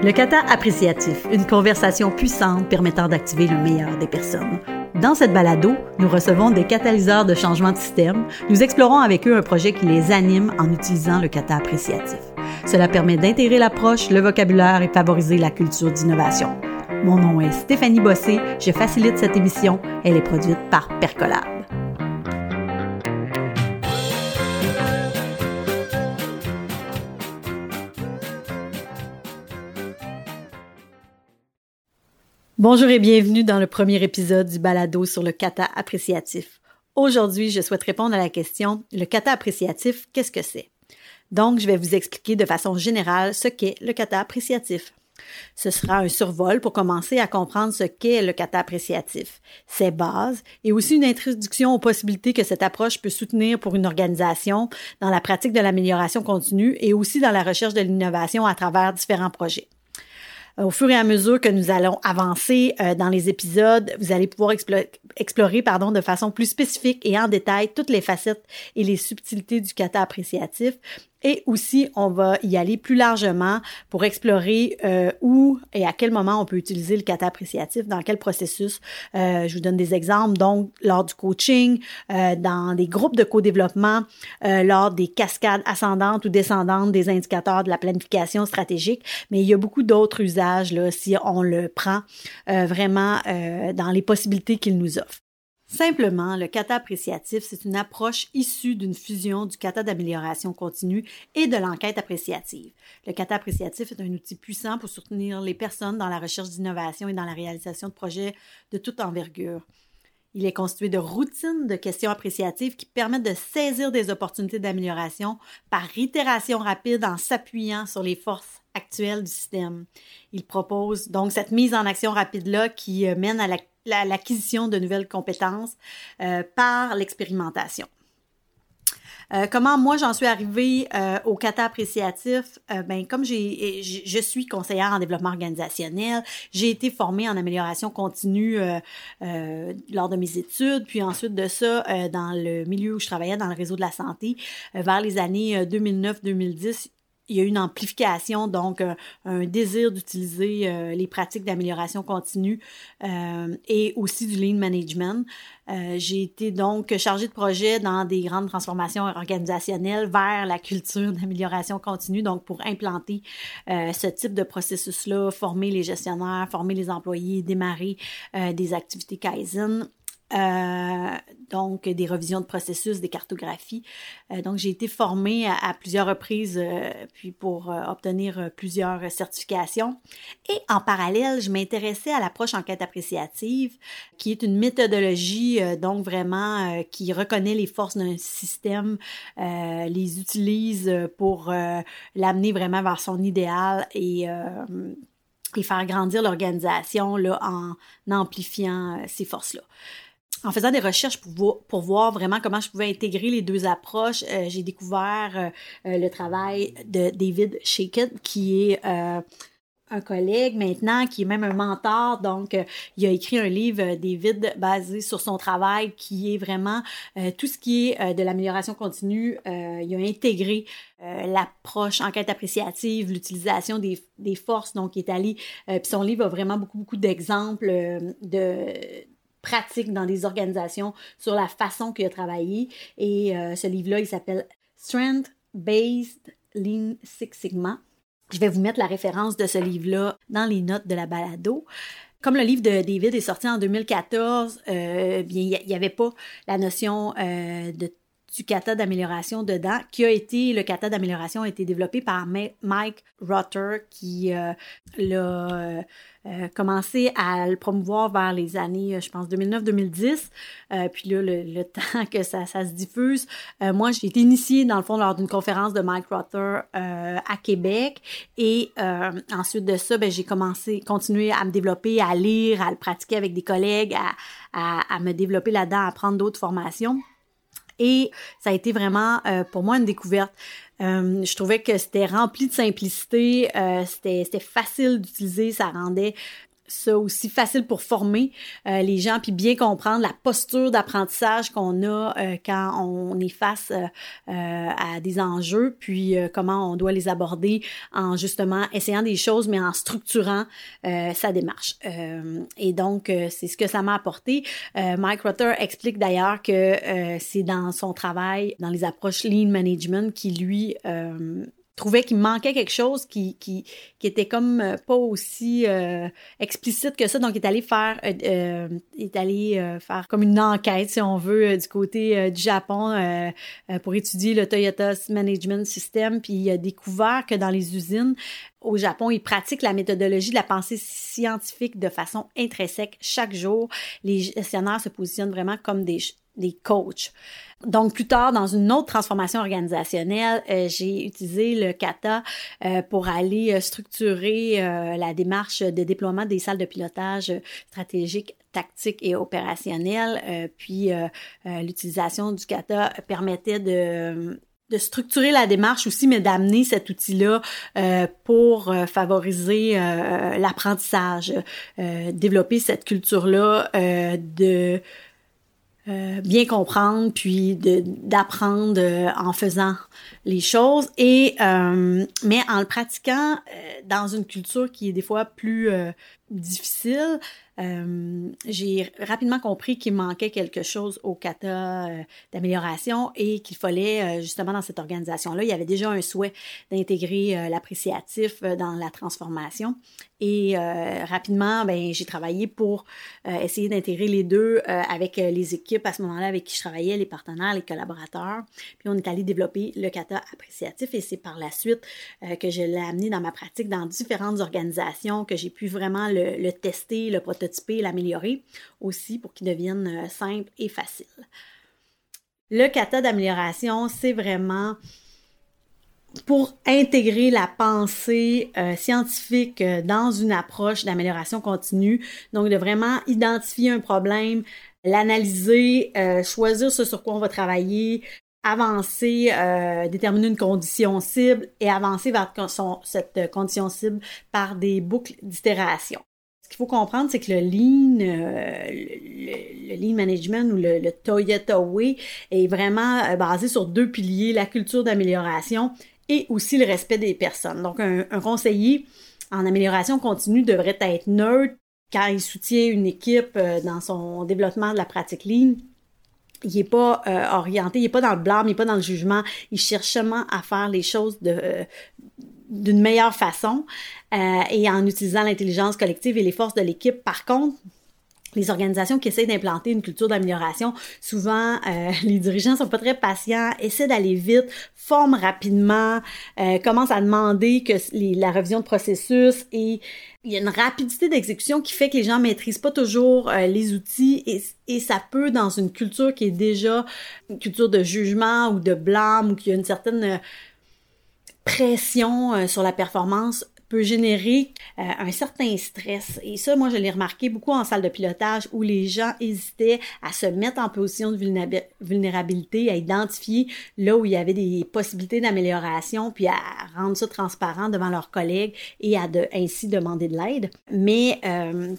Le kata appréciatif, une conversation puissante permettant d'activer le meilleur des personnes. Dans cette balado, nous recevons des catalyseurs de changement de système. Nous explorons avec eux un projet qui les anime en utilisant le kata appréciatif. Cela permet d'intégrer l'approche, le vocabulaire et favoriser la culture d'innovation. Mon nom est Stéphanie Bossé, je facilite cette émission. Elle est produite par Percolab. Bonjour et bienvenue dans le premier épisode du balado sur le kata appréciatif. Aujourd'hui, je souhaite répondre à la question le kata appréciatif, qu'est-ce que c'est? Donc, je vais vous expliquer de façon générale ce qu'est le kata appréciatif. Ce sera un survol pour commencer à comprendre ce qu'est le kata appréciatif, ses bases et aussi une introduction aux possibilités que cette approche peut soutenir pour une organisation dans la pratique de l'amélioration continue et aussi dans la recherche de l'innovation à travers différents projets. Euh, au fur et à mesure que nous allons avancer euh, dans les épisodes, vous allez pouvoir explorer, pardon, de façon plus spécifique et en détail toutes les facettes et les subtilités du kata appréciatif et aussi, on va y aller plus largement pour explorer euh, où et à quel moment on peut utiliser le kata appréciatif, dans quel processus. Euh, je vous donne des exemples, donc lors du coaching, euh, dans des groupes de co-développement, lors des cascades ascendantes ou descendantes des indicateurs de la planification stratégique. Mais il y a beaucoup d'autres usages là, si on le prend vraiment dans les possibilités qu'il nous offre. Simplement, le kata appréciatif, c'est une approche issue d'une fusion du kata d'amélioration continue et de l'enquête appréciative. Le kata appréciatif est un outil puissant pour soutenir les personnes dans la recherche d'innovation et dans la réalisation de projets de toute envergure. Il est constitué de routines de questions appréciatives qui permettent de saisir des opportunités d'amélioration par itération rapide en s'appuyant sur les forces actuelles du système. Il propose donc cette mise en action rapide-là qui euh, mène à la l'acquisition de nouvelles compétences euh, par l'expérimentation. Euh, comment moi j'en suis arrivée euh, au kata appréciatif? Ben comme je suis conseillère en développement organisationnel, j'ai été formée en amélioration continue lors de mes études, puis ensuite de ça dans le milieu où je travaillais dans le réseau de la santé vers les années 2009-2010 il y a une amplification, donc euh, un, désir d'utiliser euh, les pratiques d'amélioration continue euh, et aussi du lean management. J'ai été donc chargée de projet dans des grandes transformations organisationnelles vers la culture d'amélioration continue, donc pour implanter ce type de processus-là, former les gestionnaires, former les employés, démarrer des activités Kaizen euh, donc des revisions de processus, des cartographies. Euh, donc j'ai été formée à, plusieurs reprises euh, puis pour obtenir plusieurs certifications. Et en parallèle, je m'intéressais à l'approche enquête appréciative, qui est une méthodologie donc vraiment qui reconnaît les forces d'un système, les utilise pour l'amener vraiment vers son idéal et et faire grandir l'organisation là, en amplifiant ces forces-là en faisant des recherches pour, voir vraiment comment je pouvais intégrer les deux approches, euh, j'ai découvert euh, euh, le travail de David Shaken, qui est un collègue maintenant, qui est même un mentor. Donc, il a écrit un livre, David, basé sur son travail, qui est vraiment tout ce qui est de l'amélioration continue. il a intégré l'approche enquête appréciative, l'utilisation des, forces. Donc, il est allé, puis son livre a vraiment beaucoup, beaucoup d'exemples de pratique dans des organisations sur la façon qu'il a travaillé. Et euh, ce livre-là, il s'appelle Strength Based Lean Six Sigma. Je vais vous mettre la référence de ce livre-là dans les notes de la balado. Comme le livre de David est sorti en 2014, euh, bien, il n'y avait pas la notion euh, de du kata d'amélioration dedans, qui a été, le kata d'amélioration a été développé par Mike Rutter, qui euh, l'a euh, euh, commencé à le promouvoir vers les années, je pense, 2009-2010. puis là, le, temps que ça, se diffuse, moi, j'ai été initiée, dans le fond, lors d'une conférence de Mike Rutter à Québec. Et ensuite de ça, ben, j'ai commencé, continué à me développer, à lire, à le pratiquer avec des collègues, à me développer là-dedans, à prendre d'autres formations. Et ça a été vraiment euh, pour moi une découverte. Euh, je trouvais que c'était rempli de simplicité, euh, c'était facile d'utiliser, ça rendait ça aussi facile pour former euh, les gens puis bien comprendre la posture d'apprentissage qu'on a euh, quand on est face euh, à des enjeux puis comment on doit les aborder en justement essayant des choses mais en structurant sa démarche. et donc c'est ce que ça m'a apporté. Mike Rutter explique d'ailleurs que c'est dans son travail dans les approches lean management qui lui trouvait qu'il manquait quelque chose qui, qui, qui était comme euh, pas aussi euh, explicite que ça. Donc, il est allé faire, euh, est allé faire comme une enquête, si on veut, du côté du Japon pour étudier le Toyota Management System. Puis, il a découvert que dans les usines, au Japon, ils pratiquent la méthodologie de la pensée scientifique de façon intrinsèque chaque jour. Les gestionnaires se positionnent vraiment comme des, des coachs. Donc, plus tard, dans une autre transformation organisationnelle, euh, j'ai utilisé le kata euh, pour aller euh, structurer la démarche de déploiement des salles de pilotage stratégique tactique et opérationnel. puis, l'utilisation du kata permettait de structurer la démarche aussi, mais d'amener cet outil-là pour favoriser l'apprentissage, développer cette culture-là de euh, bien comprendre, puis d'apprendre euh, en faisant les choses, et euh, mais en le pratiquant dans une culture qui est des fois plus difficile, euh, j'ai rapidement compris qu'il manquait quelque chose au kata euh, d'amélioration et qu'il fallait euh, justement dans cette organisation-là, il y avait déjà un souhait d'intégrer l'appréciatif dans la transformation. Et rapidement, ben, j'ai travaillé pour essayer d'intégrer les deux avec les équipes à ce moment-là avec qui je travaillais, les partenaires, les collaborateurs. Puis on est allé développer le kata appréciatif et c'est par la suite que je l'ai amené dans ma pratique dans différentes organisations, que j'ai pu vraiment le, le tester, le prototyper l'améliorer aussi pour qu'il devienne euh, simple et facile. Le kata d'amélioration, c'est vraiment pour intégrer la pensée euh, scientifique euh, dans une approche d'amélioration continue. Donc, de vraiment identifier un problème, l'analyser, choisir ce sur quoi on va travailler, avancer, déterminer une condition cible et avancer vers cette condition cible par des boucles d'itération. Ce qu'il faut comprendre, c'est que le lean, euh, le, lean management ou le, Toyota Way est vraiment euh, basé sur deux piliers, la culture d'amélioration et aussi le respect des personnes. Donc, un, conseiller en amélioration continue devrait être neutre quand il soutient une équipe euh, dans son développement de la pratique lean il n'est pas orienté, il n'est pas dans le blâme, il n'est pas dans le jugement, il cherche seulement à faire les choses de, d'une meilleure façon euh, et en utilisant l'intelligence collective et les forces de l'équipe. Par contre, les organisations qui essaient d'implanter une culture d'amélioration, souvent euh, les dirigeants sont pas très patients, essaient d'aller vite, forment rapidement, euh, commencent à demander que la révision de processus et il y a une rapidité d'exécution qui fait que les gens maîtrisent pas toujours euh, les outils et, et, ça peut dans une culture qui est déjà une culture de jugement ou de blâme ou qui a une certaine pression euh, sur la performance peut générer euh, un certain stress. Et ça, moi, je l'ai remarqué beaucoup en salle de pilotage où les gens hésitaient à se mettre en position de vulnérabilité, à identifier là où il y avait des possibilités d'amélioration, puis à rendre ça transparent devant leurs collègues et à de, ainsi demander de l'aide. Mais euh,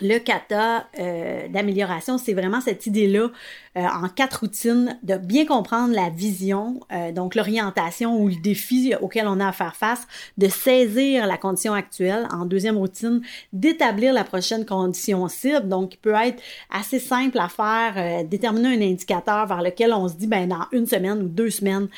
le kata euh, d'amélioration, c'est vraiment cette idée-là euh, en quatre routines de bien comprendre la vision, euh, donc l'orientation ou le défi auquel on a à faire face, de saisir la condition actuelle. En deuxième routine, d'établir la prochaine condition cible, donc il peut être assez simple à faire, déterminer un indicateur vers lequel on se dit, ben dans une semaine ou deux semaines,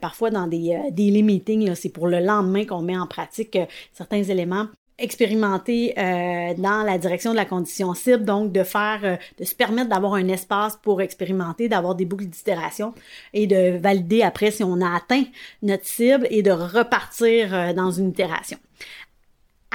parfois dans des daily meetings, c'est pour le lendemain qu'on met en pratique certains éléments expérimenter euh, dans la direction de la condition cible, donc de faire, euh, de se permettre d'avoir un espace pour expérimenter, d'avoir des boucles d'itération et de valider après si on a atteint notre cible et de repartir euh, dans une itération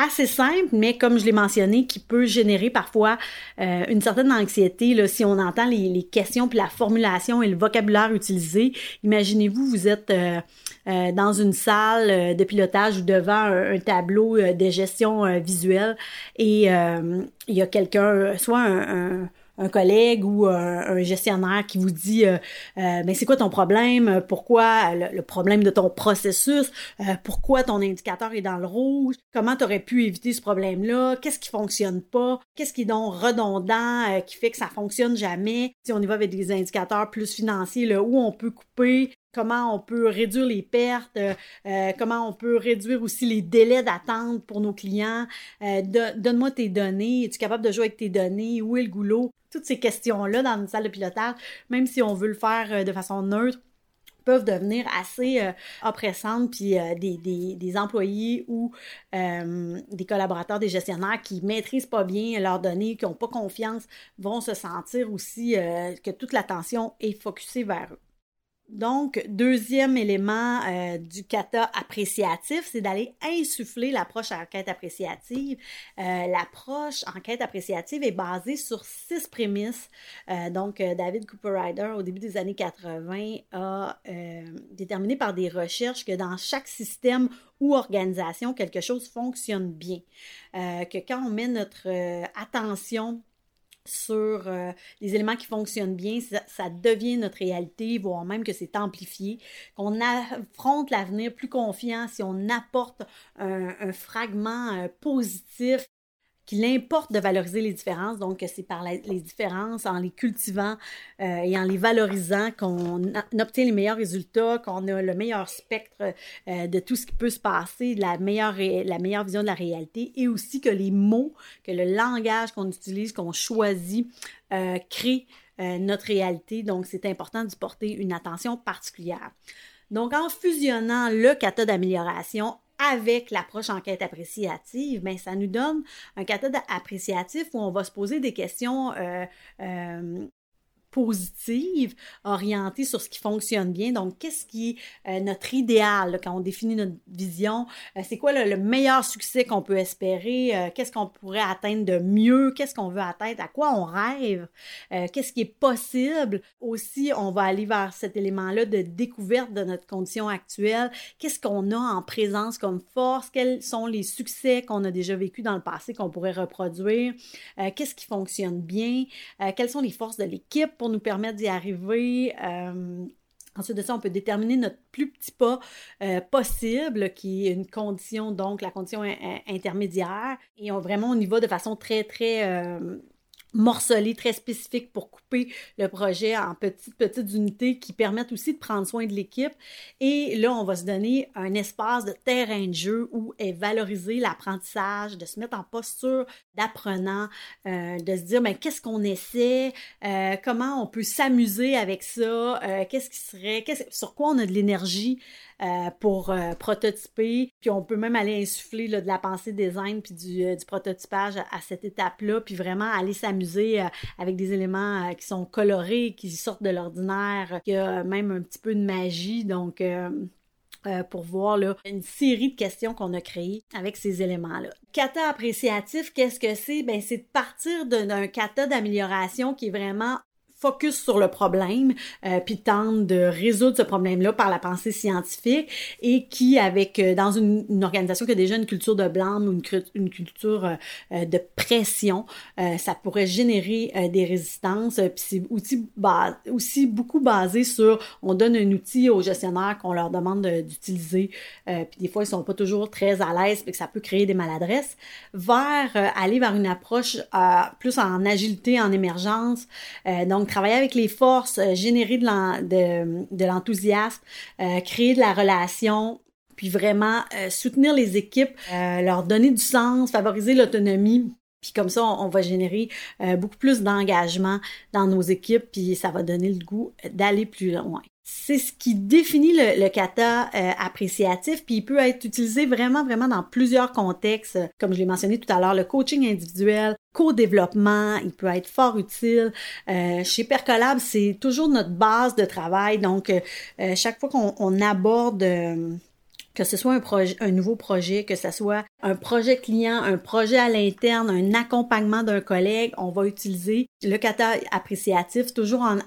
assez simple, mais comme je l'ai mentionné, qui peut générer parfois euh, une certaine anxiété là, si on entend les, les, questions puis la formulation et le vocabulaire utilisé. Imaginez-vous, vous êtes euh, euh, dans une salle de pilotage ou devant un, tableau de gestion visuelle et il y a quelqu'un, soit un, un collègue ou un, gestionnaire qui vous dit euh, euh, mais c'est quoi ton problème? Pourquoi le, problème de ton processus? Pourquoi ton indicateur est dans le rouge? Comment tu aurais pu éviter ce problème là qu'est-ce qui fonctionne pas? Qu'est-ce qui est donc redondant qui fait que ça fonctionne jamais? Si on y va avec des indicateurs plus financiers là, où on peut couper comment on peut réduire les pertes, euh, euh, comment on peut réduire aussi les délais d'attente pour nos clients. Euh, donne-moi tes données, es-tu capable de jouer avec tes données, où est le goulot? Toutes ces questions-là dans une salle de pilotage, même si on veut le faire de façon neutre, peuvent devenir assez oppressantes, puis des, des, employés ou des collaborateurs, des gestionnaires qui maîtrisent pas bien leurs données, qui n'ont pas confiance, vont se sentir aussi que toute l'attention est focusée vers eux. Donc, deuxième élément euh, du kata appréciatif, c'est d'aller insuffler l'approche enquête appréciative. Euh, l'approche enquête appréciative est basée sur six prémices. Euh, donc, David Cooper Ryder, au début des années 80, a déterminé par des recherches que dans chaque système ou organisation, quelque chose fonctionne bien. que quand on met notre attention sur euh, les éléments qui fonctionnent bien, ça, devient notre réalité, voire même que c'est amplifié, qu'on affronte l'avenir plus confiant si on apporte un, fragment euh, positif qu'il importe de valoriser les différences. Donc, c'est par les différences, en les cultivant euh, et en les valorisant, qu'on obtient les meilleurs résultats, qu'on a le meilleur spectre euh, de tout ce qui peut se passer, la meilleure, la meilleure vision de la réalité, et aussi que les mots, que le langage qu'on utilise, qu'on choisit, euh, crée notre réalité. Donc, c'est important d'y porter une attention particulière. Donc, en fusionnant le kata d'amélioration avec l'approche enquête appréciative, ben, ça nous donne un catalogue appréciatif où on va se poser des questions euh, euh, positive, orientée sur ce qui fonctionne bien. Donc, qu'est-ce qui est euh, notre idéal quand on définit notre vision? Euh, c'est quoi le, meilleur succès qu'on peut espérer? Euh, qu'est-ce qu'on pourrait atteindre de mieux? Qu'est-ce qu'on veut atteindre? À quoi on rêve? qu'est-ce qui est possible? Aussi, on va aller vers cet élément-là de découverte de notre condition actuelle. Qu'est-ce qu'on a en présence comme force? Quels sont les succès qu'on a déjà vécu dans le passé qu'on pourrait reproduire? qu'est-ce qui fonctionne bien? quelles sont les forces de l'équipe? Pour nous permettre d'y arriver. Euh, ensuite de ça, on peut déterminer notre plus petit pas euh, possible, qui est une condition, donc la condition intermédiaire. Et on, vraiment, on y va de façon très, très euh, morcelé, très spécifique pour le projet en petites, petites unités qui permettent aussi de prendre soin de l'équipe. Et là, on va se donner un espace de terrain de jeu où est valorisé l'apprentissage, de se mettre en posture d'apprenant, euh, de se dire, mais ben, qu'est-ce qu'on essaie, euh, comment on peut s'amuser avec ça, euh, qu'est-ce qui serait, sur quoi on a de l'énergie. Pour prototyper? Puis on peut même aller insuffler de la pensée design puis du, du prototypage à, cette étape-là, puis vraiment aller s'amuser avec des éléments qui sont colorés, qui sortent de l'ordinaire, qui a même un petit peu de magie. Donc, pour voir une série de questions qu'on a créées avec ces éléments-là. Kata appréciatif, qu'est-ce que c'est? Ben, c'est de partir d'un kata d'amélioration qui est vraiment focus sur le problème, euh, puis tente de résoudre ce problème-là par la pensée scientifique et qui, avec euh, dans une, organisation qui a déjà une culture de blâme ou une, une culture euh, de pression, euh, ça pourrait générer des résistances. Puis c'est aussi, aussi beaucoup basé sur on donne un outil aux gestionnaires qu'on leur demande d'utiliser, puis des fois ils sont pas toujours très à l'aise, puis que ça peut créer des maladresses, vers aller vers une approche plus en agilité, en émergence, donc travailler avec les forces, euh, générer de l'enthousiasme, euh, créer de la relation, puis vraiment euh, soutenir les équipes, leur donner du sens, favoriser l'autonomie. Puis comme ça, on, va générer beaucoup plus d'engagement dans nos équipes, puis ça va donner le goût d'aller plus loin. C'est ce qui définit le, kata appréciatif, puis il peut être utilisé vraiment, vraiment dans plusieurs contextes, comme je l'ai mentionné tout à l'heure, le coaching individuel, co-développement, il peut être fort utile. Euh, chez Percolab, c'est toujours notre base de travail. Donc, euh, euh, chaque fois qu'on aborde que ce soit un, un nouveau projet, que ce soit un projet client, un projet à l'interne, un accompagnement d'un collègue, on va utiliser le kata appréciatif toujours en,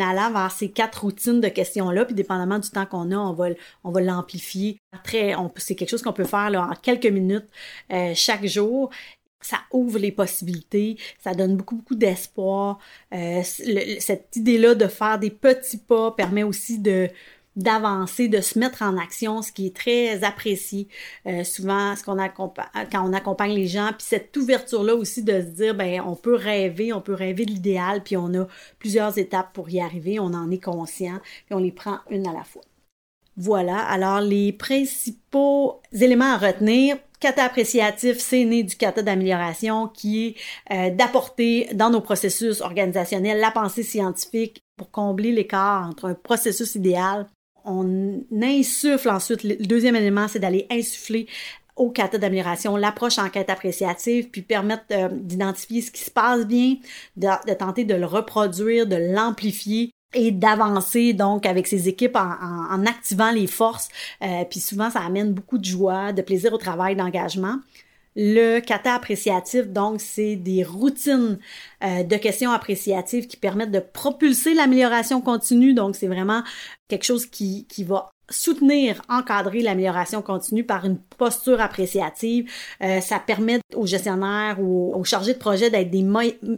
allant vers ces quatre routines de questions-là, puis dépendamment du temps qu'on a, on va, on va l'amplifier. Très, c'est quelque chose qu'on peut faire là, en quelques minutes chaque jour ça ouvre les possibilités, ça donne beaucoup, beaucoup d'espoir. Euh, cette idée-là de faire des petits pas permet aussi de d'avancer, de se mettre en action, ce qui est très apprécié euh, souvent ce qu'on quand on accompagne les gens, puis cette ouverture-là aussi de se dire, ben on peut rêver, on peut rêver de l'idéal, puis on a plusieurs étapes pour y arriver, on en est conscient, puis on les prend une à la fois. Voilà, alors les principaux éléments à retenir, kata appréciatif, c'est né du kata d'amélioration qui est euh, d'apporter dans nos processus organisationnels la pensée scientifique pour combler l'écart entre un processus idéal. On insuffle ensuite, le deuxième élément, c'est d'aller insuffler au kata d'amélioration, l'approche en quête appréciative, puis permettre euh, d'identifier ce qui se passe bien, de, tenter de le reproduire, de l'amplifier et d'avancer donc avec ses équipes en, activant les forces. Euh, puis souvent, ça amène beaucoup de joie, de plaisir au travail, d'engagement. Le kata appréciatif, donc, c'est des routines euh, de questions appréciatives qui permettent de propulser l'amélioration continue. Donc, c'est vraiment quelque chose qui, qui va soutenir, encadrer l'amélioration continue par une posture appréciative. Euh, ça permet aux gestionnaires ou aux chargés de projet d'être des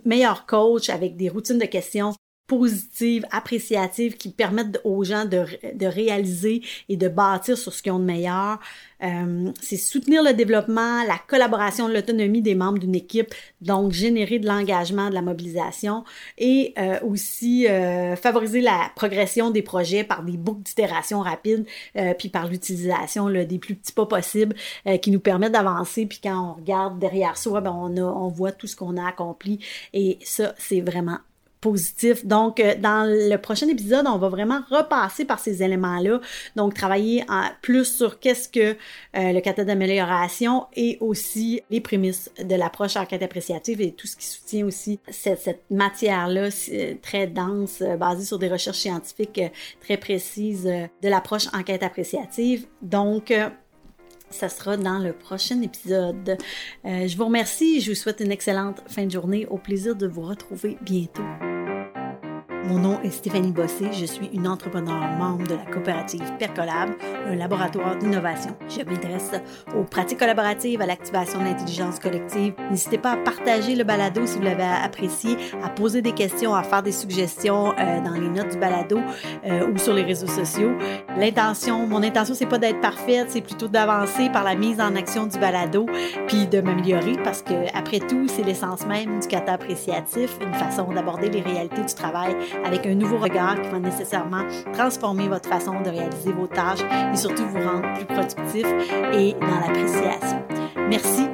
meilleurs coachs avec des routines de questions positives, appréciatives qui permettent aux gens de, de réaliser et de bâtir sur ce qu'ils ont de meilleur. Euh, c'est soutenir le développement, la collaboration, l'autonomie des membres d'une équipe, donc générer de l'engagement, de la mobilisation et euh, aussi euh, favoriser la progression des projets par des boucles d'itération rapides, euh, puis par l'utilisation des plus petits pas possibles euh, qui nous permettent d'avancer. Puis quand on regarde derrière soi, ben on, a, on voit tout ce qu'on a accompli et ça, c'est vraiment positif. Donc, euh, dans le prochain épisode, on va vraiment repasser par ces éléments-là. Donc, travailler en, plus sur qu'est-ce que euh, le kata d'amélioration et aussi les prémices de l'approche enquête appréciative et tout ce qui soutient aussi cette, cette matière-là très dense, euh, basée sur des recherches scientifiques très précises de l'approche enquête appréciative. Donc, ça sera dans le prochain épisode. je vous remercie et je vous souhaite une excellente fin de journée. Au plaisir de vous retrouver bientôt. Mon nom est Stéphanie Bossé, je suis une entrepreneur membre de la coopérative Percolab, un laboratoire d'innovation. Je m'intéresse aux pratiques collaboratives, à l'activation de l'intelligence collective. N'hésitez pas à partager le balado si vous l'avez apprécié, à poser des questions, à faire des suggestions euh, dans les notes du balado euh, ou sur les réseaux sociaux. L'intention, mon intention, c'est pas d'être parfaite, c'est plutôt d'avancer par la mise en action du balado, puis de m'améliorer parce que après tout, c'est l'essence même du kata appréciatif, une façon d'aborder les réalités du travail avec un nouveau regard qui va nécessairement transformer votre façon de réaliser vos tâches et surtout vous rendre plus productif et dans l'appréciation. Merci